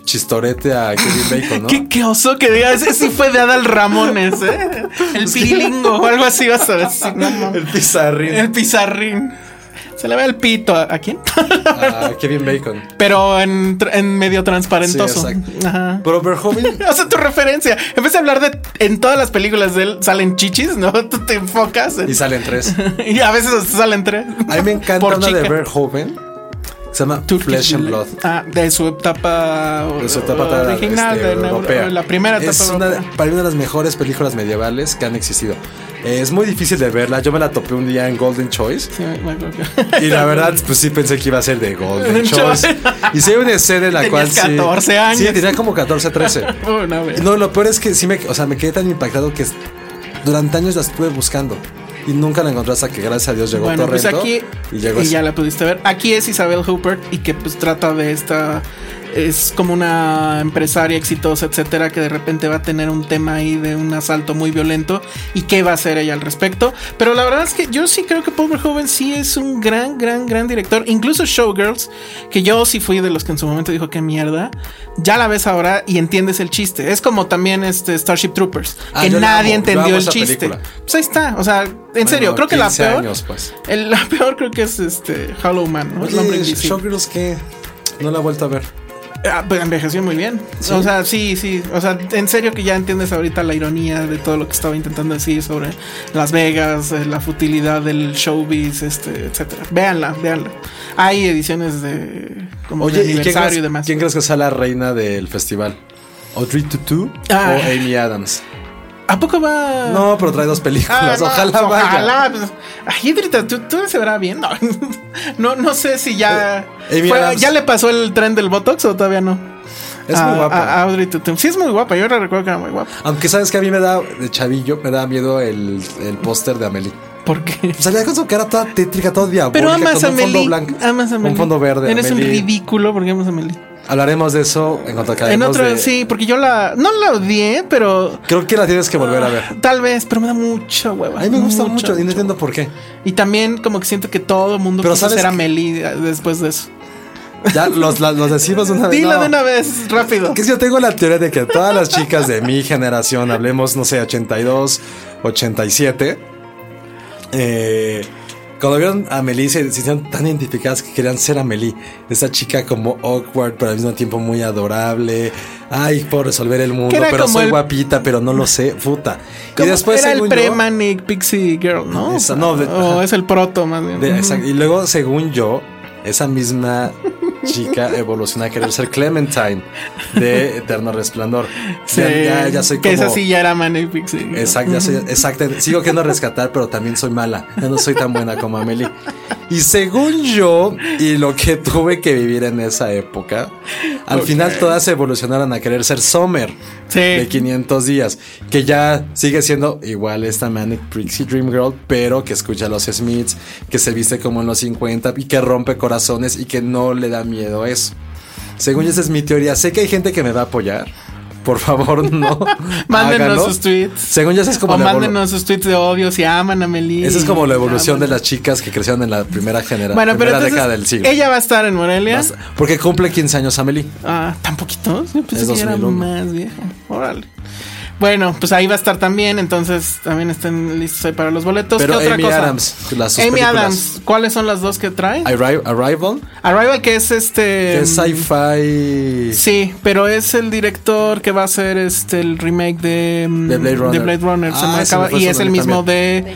Chistorete a Kevin Bacon, ¿no? ¿Qué, qué oso que digas, ese sí fue de Adal Ramones, ¿eh? El pirilingo o algo así vas a decir. No. El pizarrín. El pizarrín. Se le ve el pito a, ¿a quién? a Kevin Bacon. Pero en, medio transparentoso. Sí, exacto. Ajá. Pero Verhoeven O sea, tu referencia. En vez de hablar de. En todas las películas de él salen chichis, ¿no? Tú te enfocas. en- y salen tres. y a veces salen tres. A mí me encanta Por una de chica. Verhoeven. Se llama Turkish Flesh and. Blood. Ah, de su etapa, De su etapa original, este, de europea. la primera etapa es una, para mí una de las mejores películas medievales que han existido. Eh, es muy difícil de verla. Yo me la topé un día en Golden Choice. Sí, Y la verdad, pues sí pensé que iba a ser de Golden Choice. Y sí hay una escena en la Tenías cual sí. 14 años. Sí, tenía como 14, 13. Una vez. No, lo peor es que sí me, o sea, me quedé tan impactado que durante años la estuve buscando. Y nunca la encontré hasta que gracias a Dios llegó Bueno, pues Torrento. aquí y llegó y ya la pudiste ver. Aquí es Isabel Hooper y que pues trata de esta es como una empresaria exitosa, etcétera, que de repente va a tener un tema ahí de un asalto muy violento y qué va a hacer ella al respecto. Pero la verdad es que yo sí creo que Paul Verhoeven sí es un gran, gran, gran director. Incluso Showgirls, que yo sí fui de los que en su momento dijo que mierda, ya la ves ahora y entiendes el chiste. Es como también este Starship Troopers, Ah, que nadie amo, entendió el chiste. película. Pues ahí está, o sea, en Bueno, serio, creo que la 15 peor. años, pues. El- la peor creo que es este Hollow Man, ¿no? Showgirls que no la he vuelto a ver. Ah, pues envejeció muy bien. O sea, sí, sí. O sea, en serio que ya entiendes ahorita la ironía de todo lo que estaba intentando decir sobre Las Vegas, eh, la futilidad del showbiz, este, etcétera. Véanla, véanla. Hay ediciones de como Oye, de ¿y quién crees, y demás. quién crees que sea la reina del festival? ¿Audrey Tutu Ah. o Amy Adams? ¿A poco va? No, pero trae dos Ah, películas. no, ojalá vaya. Ojalá. Pues, ay, Idrita, ¿tú, tú se verá bien. No, no, no sé si ya. Amy fue- Adams. ¿Ya le pasó el tren del Botox o todavía no? Es A- muy guapa. A, a Audrey Tautou. Sí, es muy guapa. Yo la recuerdo que era muy guapa. Aunque sabes que a mí me da, de chavillo, me da miedo el, el póster de Amelie. ¿Por qué? Salía con su cara toda tétrica, toda diabólica. Pero amas con a un fondo blanco. Amas a Meli. Un fondo verde. Eres un Amelie. ridículo porque amas a Meli. Hablaremos de eso en cuanto En acabemos otro, de- sí, porque yo la. No la odié, pero. Creo que la tienes que volver a ver. Tal vez, pero me da mucha hueva. A mí me gusta mucho, y no entiendo por qué. Y también como que siento que todo el mundo Pero quiso ¿sabes ser a qué? Meli eh, después de eso. Ya los, la- los decimos de una vez. Dilo No. de una vez, rápido. Que si yo tengo la teoría de que todas las chicas de mi generación, hablemos, no sé, 82, 87, eh, cuando vieron a Amelie se, hicieron tan identificadas que querían ser Amelie. Esa chica como awkward, pero al mismo tiempo muy adorable. Ay, puedo resolver el mundo, pero soy el- guapita, pero no lo sé, puta. Y después, era el según pre-Manic Pixie Girl, ¿no? Esa, no, de- o ajá. es el proto más bien. de- y luego, según yo, esa misma chica evoluciona a querer ser Clementine de Eterno Resplandor. Sí, Ya, soy que como... esa sí ya era Manic Pixie. Exacto, ya soy, exacto. Sigo queriendo rescatar, pero también soy mala. Ya no soy tan buena como Amelie. Y según yo, y lo que tuve que vivir en esa época, al final todas evolucionaron a querer ser Summer Sí. de 500 días, que ya sigue siendo igual esta Manic Pixie Dream Girl, pero que escucha a los Smiths, que se viste como en los 50 y que rompe corazones y que no le da miedo eso. Según yo, esa es mi teoría. Sé que hay gente que me va a apoyar. Por favor, no. Mándenos háganlo. sus tweets. Según yo, es como o mándenos sus tweets de odio si aman a Meli. esa es como la evolución de las chicas que crecieron en la primera generación, Bueno, pero primera entonces, década del siglo. ella va a estar en Morelia. Porque cumple 15 años Amelie. Ah, ¿tan poquitos? Yo pensé Es que ya era 2001. más vieja. Órale. Bueno, pues ahí va a estar también, entonces también estén listos ahí para los boletos. Pero ¿Qué otra Amy cosa? Adams, las Amy películas. Adams, ¿cuáles son las dos que trae? Arri- Arrival, Arrival, que es este. que es sci-fi. Sí, pero es el director que va a hacer este el remake de, mm, De Blade Runner. de Blade Runner, se Ah, me acaba- y es el mismo de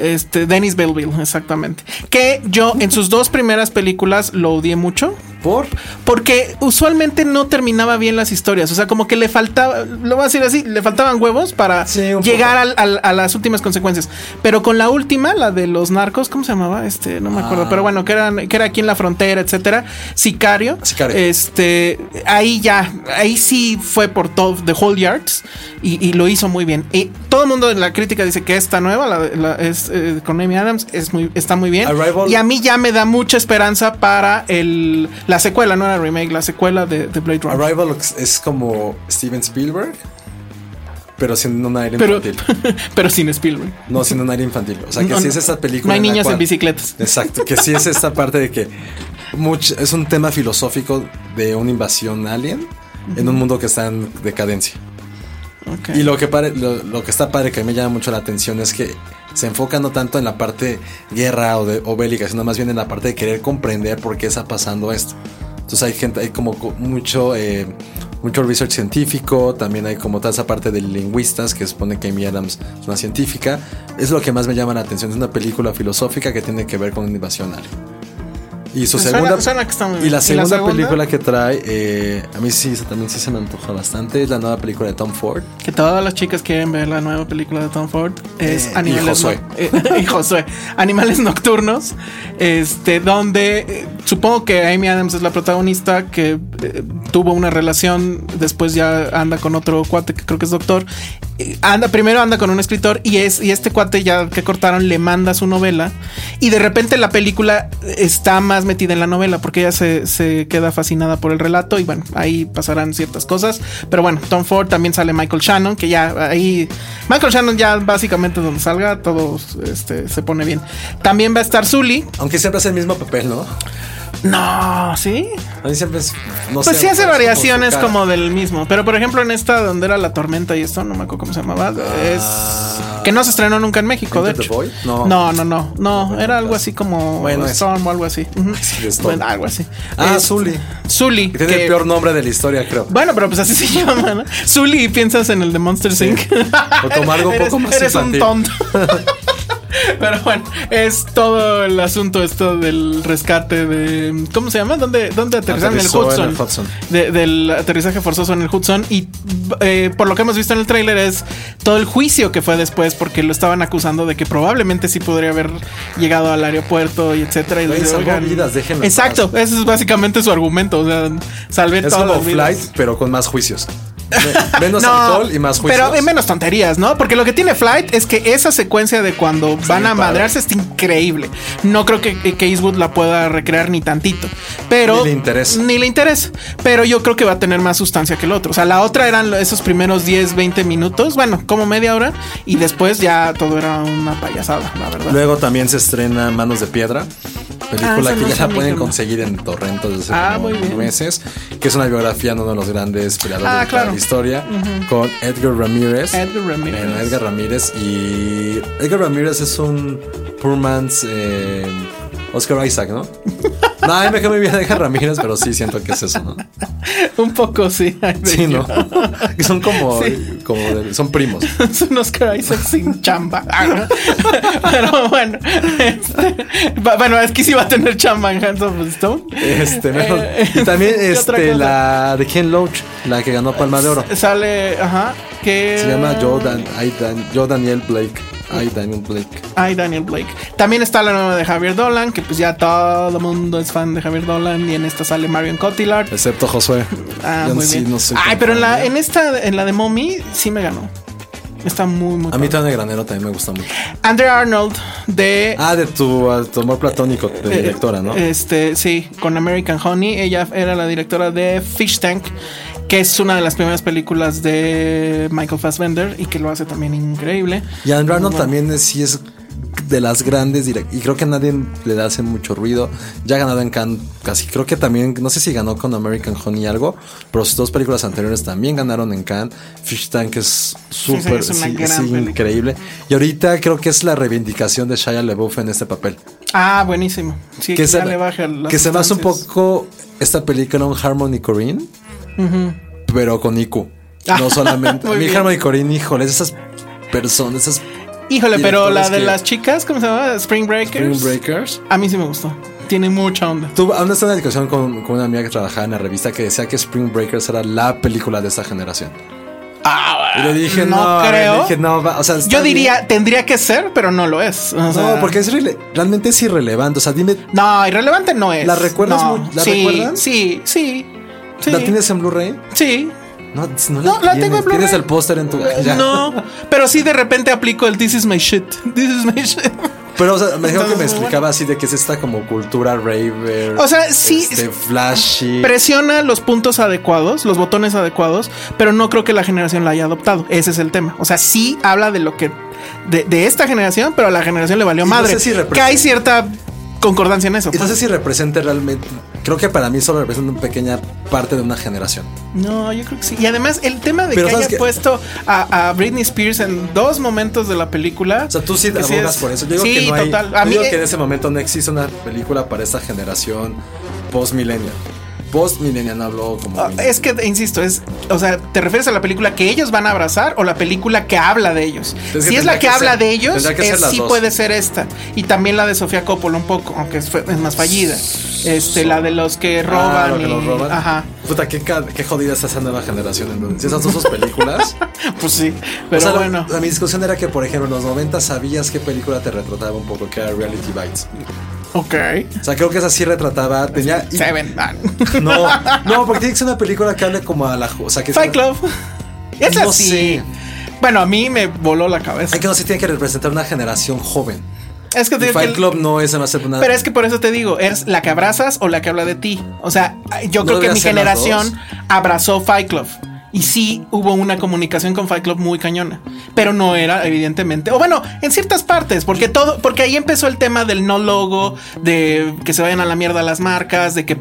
este Dennis Belville, exactamente. Que yo en sus dos primeras películas lo odié mucho. ¿Por? Porque usualmente no terminaba bien las historias. O sea, como que le faltaba, lo voy a decir así, le faltaban huevos para Sí, llegar al- al- a las últimas consecuencias. Pero con la última, la de los narcos, ¿cómo se llamaba? Este, no me acuerdo. Ah. Pero bueno, que, eran, que era aquí en la frontera, etcétera. Sicario. Sicario. Este, ahí ya, ahí sí fue por todo, The Whole Yards. Y, y lo hizo muy bien. Y todo el mundo en la crítica dice que esta nueva, la, la- es eh, con Amy Adams, es muy, está muy bien. Arrival- Y a mí ya me da mucha esperanza para el, la secuela, no era remake, la secuela de, de Blade Runner. Arrival es como Steven Spielberg, pero sin un aire Pero, infantil. pero sin Spielberg. No, sin un aire infantil. O sea, que No, sí es esta película. No hay en la niños en bicicletas. Exacto, que sí es esta parte de que much- es un tema filosófico de una invasión alien en un mundo que está en decadencia. Ok. Y lo que, pare- lo, lo que está padre que me llama mucho la atención es que se enfoca no tanto en la parte guerra o, de, o bélica, sino más bien en la parte de querer comprender por qué está pasando esto. Entonces hay gente, hay como co- mucho, eh, mucho research científico, también hay como toda esa parte de lingüistas que supone que Amy Adams es una científica. Es lo que más me llama la atención, es una película filosófica que tiene que ver con invasión alien. Y su Suena- segunda, suena que está muy y la ¿Y la segunda segunda? película que trae, eh, a mí sí, también sí se me antoja bastante, es la nueva película de Tom Ford. Que todas las chicas quieren ver la nueva película de Tom Ford es Eh, Animales y Josué. no- eh, y Josué. Animales Nocturnos. Este, donde eh, supongo que Amy Adams es la protagonista que eh, tuvo una relación, después ya anda con otro cuate que creo que es doctor. Eh, Anda, primero anda con un escritor y es, y este cuate ya que cortaron le manda su novela. Y de repente la película está más metida en la novela porque ella se, se queda fascinada por el relato y bueno, ahí pasarán ciertas cosas. Pero bueno, Tom Ford también sale Michael Shannon, que ya ahí. Michael Shannon ya básicamente donde salga todo este, se pone bien. También va a estar Zully. Aunque siempre hace el mismo papel, ¿no? No, ¿sí? A mí siempre es. No Pues sé, sí hace como variaciones como del mismo. Pero por ejemplo, en esta donde era la tormenta y esto, no me acuerdo cómo se llamaba. Es que no se estrenó nunca en México, de ¿Enter the hecho. No. no, no, no. No, era algo así como Bueno. Storm o algo así. Sí. Bueno, algo así. Ah, Es- Zully. Zully. Que tiene que- el peor nombre de la historia, creo. Bueno, pero pues así se llama, ¿no? Zully y piensas en el de Monster Inc. O como algo un poco más Eres un infantil. tonto. Pero bueno, es todo el asunto esto del rescate de... ¿Cómo se llama? ¿Dónde, dónde aterrizaron? En el Hudson. en el Hudson. De- del aterrizaje forzoso en el Hudson. Y eh, por lo que hemos visto en el tráiler es todo el juicio que fue después porque lo estaban acusando de que probablemente sí podría haber llegado al aeropuerto y etcétera. Y oigan- vidas, Exacto, ese es básicamente su argumento. O sea, salvé Es todas como las vidas. Flight, pero con más juicios. Me- Menos alcohol y más juicios. Pero menos tonterías, ¿no? Porque lo que tiene Flight es que esa secuencia de cuando van a padre. madrearse es increíble. No creo que, que Eastwood la pueda recrear ni tantito. Pero. Ni le interesa. Ni le interesa. Pero yo creo que va a tener más sustancia que el otro. O sea, la otra eran esos primeros 10, 20 minutos. Bueno, como media hora. Y después ya todo era una payasada, la verdad. Luego también se estrena Manos de Piedra, película Ah, esa que no ya la pueden conseguir en torrentos desde Ah, como muy bien. meses, que es una biografía de uno de los grandes peleadores Ah, de claro. la historia, con Edgar Ramírez. Edgar Ramírez. Bueno, Edgar Ramírez y Edgar Ramírez es un poor man's eh, Oscar Isaac, ¿no? no, a mí me muy bien Edgar Ramírez, pero sí siento que es eso, ¿no? Un poco, sí. de Sí, ¿no? son como, Sí. como de- son primos. Es un Oscar Isaac sin chamba. Pero bueno, este, bueno, es que sí va a tener chamba en Hands of Stone. Este. Eh, y también ¿qué otra este, la de Ken Loach, la que ganó Palma de Oro. Sale, ajá, que Se llama Joe, Dan- Joe Daniel Blake. Ay, Daniel Blake. Ay, Daniel Blake. También está la nueva de Javier Dolan, que pues ya todo el mundo es fan de Javier Dolan. Y en esta sale Marion Cotillard. Excepto Josué. Ah, Yo muy sí bien. no soy Ay, pero en la, de- en esta, en la de Mommy, sí me ganó. Está muy, muy A mí también el granero también me gusta mucho. Andrea Arnold de Ah, de tu amor platónico de Eh, directora, ¿no? Este, sí, con American Honey. Ella era la directora de Fish Tank, que es una de las primeras películas de Michael Fassbender y que lo hace también increíble. y Arnold Bueno. también es, sí es de las grandes y creo que a nadie le hace mucho ruido. Ya ha ganado en Cannes casi, creo que también, no sé si ganó con American Honey algo, pero sus dos películas anteriores también ganaron en Cannes. Fish Tank es súper, sí, sí, increíble. Y ahorita creo que es la reivindicación de Shia LaBeouf en este papel. Ah, buenísimo. Sí, que, que se, le baja que se hace un poco esta película un Harmony Corinne, pero con IQ. No Ah, solamente. muy Mi. Harmony Corinne, híjole, esas personas, esas Híjole, pero la de que- las chicas, ¿cómo se llama? Spring Breakers. Spring Breakers. A mí sí me gustó. Tiene mucha onda. Tuve una discusión con, con una amiga que trabajaba en la revista que decía que Spring Breakers era la película de esta generación. y le dije, no, no creo. le dije, no, o sea, Yo bien. diría, tendría que ser, pero no lo es. O sea, No, porque es realmente es irrelevante. O sea, dime, No, irrelevante no es. ¿La recuerdas No. la sí, recuerdas? Sí, sí. Sí. ¿la tienes en Blu-ray? Sí. No, no, No, la tengo en tienes. Blu-ray. Tienes el póster en tu. ya. No, pero sí de repente aplico el This is my shit. This is my shit. Pero, o sea, me dijo que me explicaba así de que es esta como cultura raver. O sea, sí, Este, flashy. Presiona los puntos adecuados, los botones adecuados, pero no creo que la generación la haya adoptado. Ese es el tema. O sea, sí habla de lo que. de, de esta generación, pero a la generación le valió Y no madre. sé si que hay cierta concordancia en eso. Y no sé si representa realmente. Creo que para mí solo representa una pequeña parte de una generación. No, yo creo que sí. Y además, el tema de Pero que ¿sabes haya qué? puesto a, a Britney Spears en dos momentos de la película. O sea, tú sí que abogas es- por eso. Yo digo sí, que no hay. total. yo A mí, digo eh, que en ese momento no existe una película para esta generación post millennial. Post millennial no hablo como. Ah, Es que, insisto, es, o sea, ¿te refieres a la película que ellos van a abrazar o la película que habla de ellos? Es que si es la que, que habla ser- de ellos, que es- sí dos. puede ser esta. Y también la de Sofía Coppola un poco, aunque es, fue- es más fallida. Este, la de los que roban. Ah, lo que y- los roban. Ajá. Puta, qué, qué jodida está esa nueva generación. entonces. Si esas sus películas. Pues sí. Pero o sea, la- bueno. la, mi discusión era que, por ejemplo, en los 90 sabías qué película te retrataba un poco, que era Reality Bites. Ok. O sea, creo que esa sí retrataba. Tenía. y- Seven. No, no, porque tiene que ser una película que hable como a la. O sea, que Fight Club. Es No así. sé. Bueno, a mí me voló la cabeza. Hay que no se tiene que representar una generación joven. Es que te que Fight Club no es además una. Pero es que por eso te digo, ¿es la que abrazas o la que habla de ti? O sea, yo ¿No creo que mi generación abrazó Fight Club. Y sí hubo una comunicación con Fight Club muy cañona, pero no era evidentemente, o bueno, en ciertas partes, porque todo, porque ahí empezó el tema del no logo, de que se vayan a la mierda las marcas, de que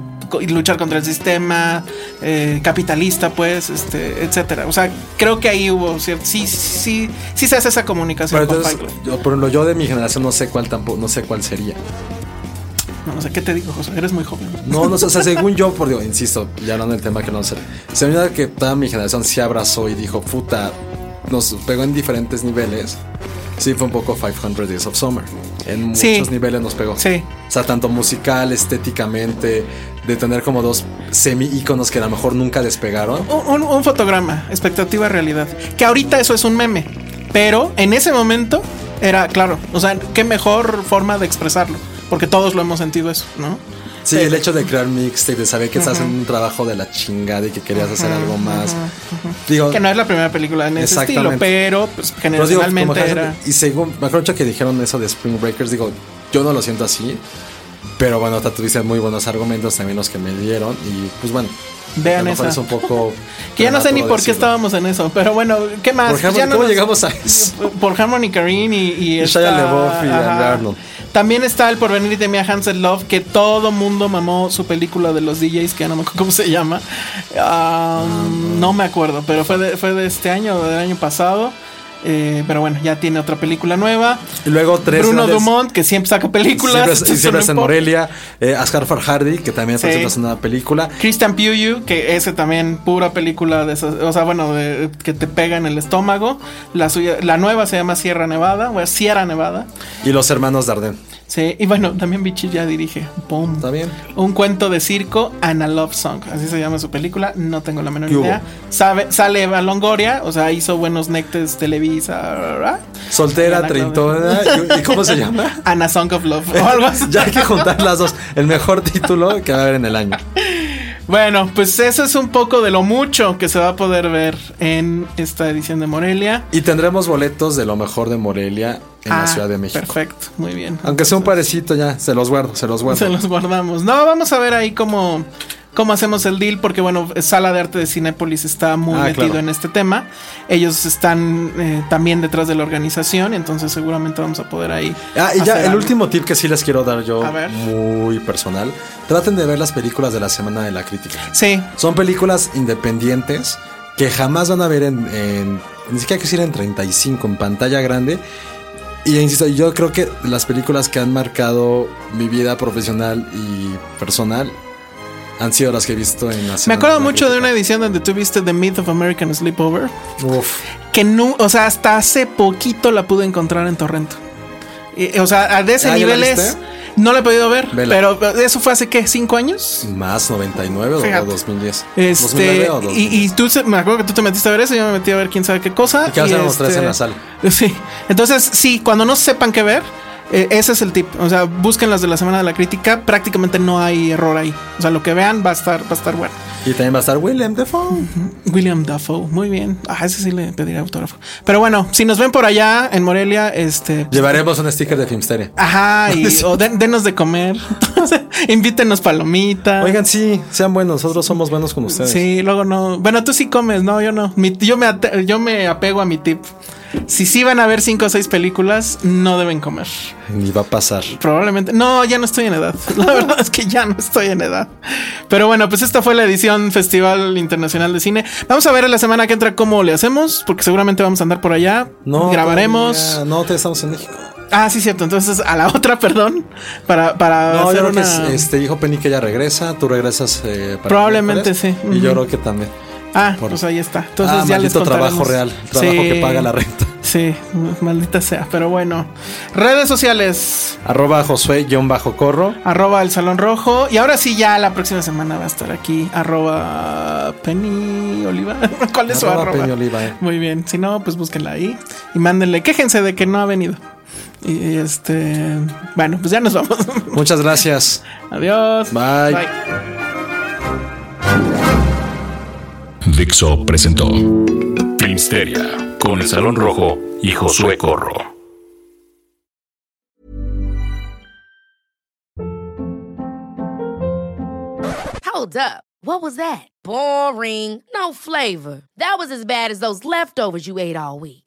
luchar contra el sistema eh, capitalista, pues, este, etcétera. O sea, creo que ahí hubo cierto, sí, sí, sí se hace esa comunicación. Pero entonces, yo, por ejemplo, yo de mi generación no sé cuál tampoco, no sé cuál sería. No, sé ¿qué te digo, José? Eres muy joven. No, no, o sea, según yo, por digo, insisto, ya hablando del tema que no sé. Se me que toda mi generación se abrazó y dijo, puta, nos pegó en diferentes niveles. Sí, fue un poco 500 Days of Summer. En muchos niveles nos pegó. Sí. O sea, tanto musical, estéticamente, de tener como dos semi-íconos que a lo mejor nunca despegaron. Un, un, fotograma, expectativa, realidad. Que ahorita eso es un meme. Pero en ese momento era, claro, o sea, qué mejor forma de expresarlo porque todos lo hemos sentido eso, ¿no? Sí, el hecho de crear mixtape, de saber que estás en un trabajo de la chingada y que querías hacer algo más. digo, que no es la primera película en ese estilo, pero pues, generalmente era. Y según, me acuerdo que dijeron eso de Spring Breakers, digo, yo no lo siento así, pero bueno, tuviste muy buenos argumentos también los que me dieron y pues bueno. Vean eso. Es un poco. que ya no sé ni por qué estábamos en eso, pero bueno, ¿qué más? Por Harmony, ¿Cómo llegamos a eso? Por Harmony Karine y. Y, y Shia LaBeouf y Arnold. También está el porvenir de Mia Hansen Love, que todo mundo mamó su película de los DJs, que no me acuerdo cómo se llama. no me acuerdo, pero fue de, fue de este año o del año pasado. Eh, pero bueno, ya tiene otra película nueva. Y luego tres Bruno Dumont, que siempre saca películas. Siempre, siempre está en Morelia. Eh, Asghar Farhadi, que también está haciendo una película. Christian Puyu, que ese también pura película de esas, o sea, bueno, que te pega en el estómago. La, suya, la nueva se llama Sierra Nevada, o Sierra Nevada. Y los hermanos Dardenne. Sí, y bueno, también Bichi ya dirige. ¡Pum! Está bien. Un cuento de circo and a love song. Así se llama su película. No tengo la menor idea. Sabe, sale Eva Longoria, o sea, hizo buenos nectes Soltera, treintona. ¿Y cómo se llama? And a Song of Love. O algo así. ya hay que juntar las dos. El mejor título que va a haber en el año. Bueno, pues eso es un poco de lo mucho que se va a poder ver en esta edición de Morelia. Y tendremos boletos de lo mejor de Morelia en la Ah, Ciudad de México. Perfecto, muy bien. Aunque sea un parecito ya, se los guardo, se los guardo. Se los guardamos. No, vamos a ver ahí cómo, cómo hacemos el deal, porque bueno, Sala de Arte de Cinépolis está muy Ah, metido claro. en este tema. Ellos están eh, también detrás de la organización, entonces seguramente vamos a poder ahí. Ah, y ya el algo. último tip que sí les quiero dar yo, muy personal. Traten de ver las películas de la Semana de la Crítica. Sí, Son películas independientes que jamás van a ver en, en- ni siquiera que en 35, en pantalla grande. Y insisto, yo creo que las películas que han marcado mi vida profesional y personal han sido las que he visto en la me acuerdo mucho de una edición donde tú viste The Myth of American Sleepover, Uf. que no, o sea, hasta hace poquito la pude encontrar en Torrento. Y, o sea, de ese Ah, ¿ya la nivel es. No la he podido ver, Vela. pero eso fue hace qué, cinco años. Más 99 o Fíjate. 2010. Este, 2009 o y, 2010. y tú me acuerdo que tú te metiste a ver eso, yo me metí a ver quién sabe qué cosa. Y que y este, en la sala. Sí. Entonces, sí, cuando no sepan qué ver, eh, ese es el tip. O sea, busquen las de la semana de la crítica. Prácticamente no hay error ahí. O sea, lo que vean va a estar, va a estar bueno. Y también va a estar William Defoe. William Dafoe, muy bien. Ah, ese sí le pediría autógrafo. Pero bueno, si nos ven por allá en Morelia, este. Llevaremos un sticker de Filmsteria. Ajá, y o den- denos de comer. Invítenos palomitas. Oigan, sí, sean buenos. Nosotros somos buenos con ustedes. Sí, luego no. Bueno, tú sí comes, no, yo no. Mi- yo, me yo me apego a mi tip. Si sí van a ver cinco o seis películas, no deben comer. Ni va a pasar. Probablemente. No, ya no estoy en edad. La verdad es que ya no estoy en edad. Pero bueno, pues esta fue la edición Festival Internacional de Cine. Vamos a ver la semana que entra cómo le hacemos, porque seguramente vamos a andar por allá. No. Grabaremos. No, te estamos en México. Ah, sí, cierto. Entonces a la otra, perdón. Para, para No, hacer yo creo que una- es- este dijo Penny que ella regresa. Tú regresas. eh, para Probablemente sí. Y yo Ujú. creo que también. Ah, por- pues ahí está. Entonces ah, ya les maldito trabajo real. Trabajo Sí. que paga la renta. Sí, maldita sea. Pero bueno. Redes sociales. Arroba Josué-Corro. Arroba el Salón Rojo. Y ahora sí, ya la próxima semana va a estar aquí. Arroba Penny Oliva. ¿Cuál es su Arroba arroba? Penny Oliva, eh. Muy bien. Si no, pues búsquenla ahí. Y mándenle. Quéjense de que no ha venido. Y, este. Bueno, pues ya nos vamos. Muchas gracias. Adiós. Bye. Dixo presentó Filmsteria con el Salón Rojo y Josué Corro. Hold up. What was that? Boring. No flavor. That was as bad as those leftovers you ate all week.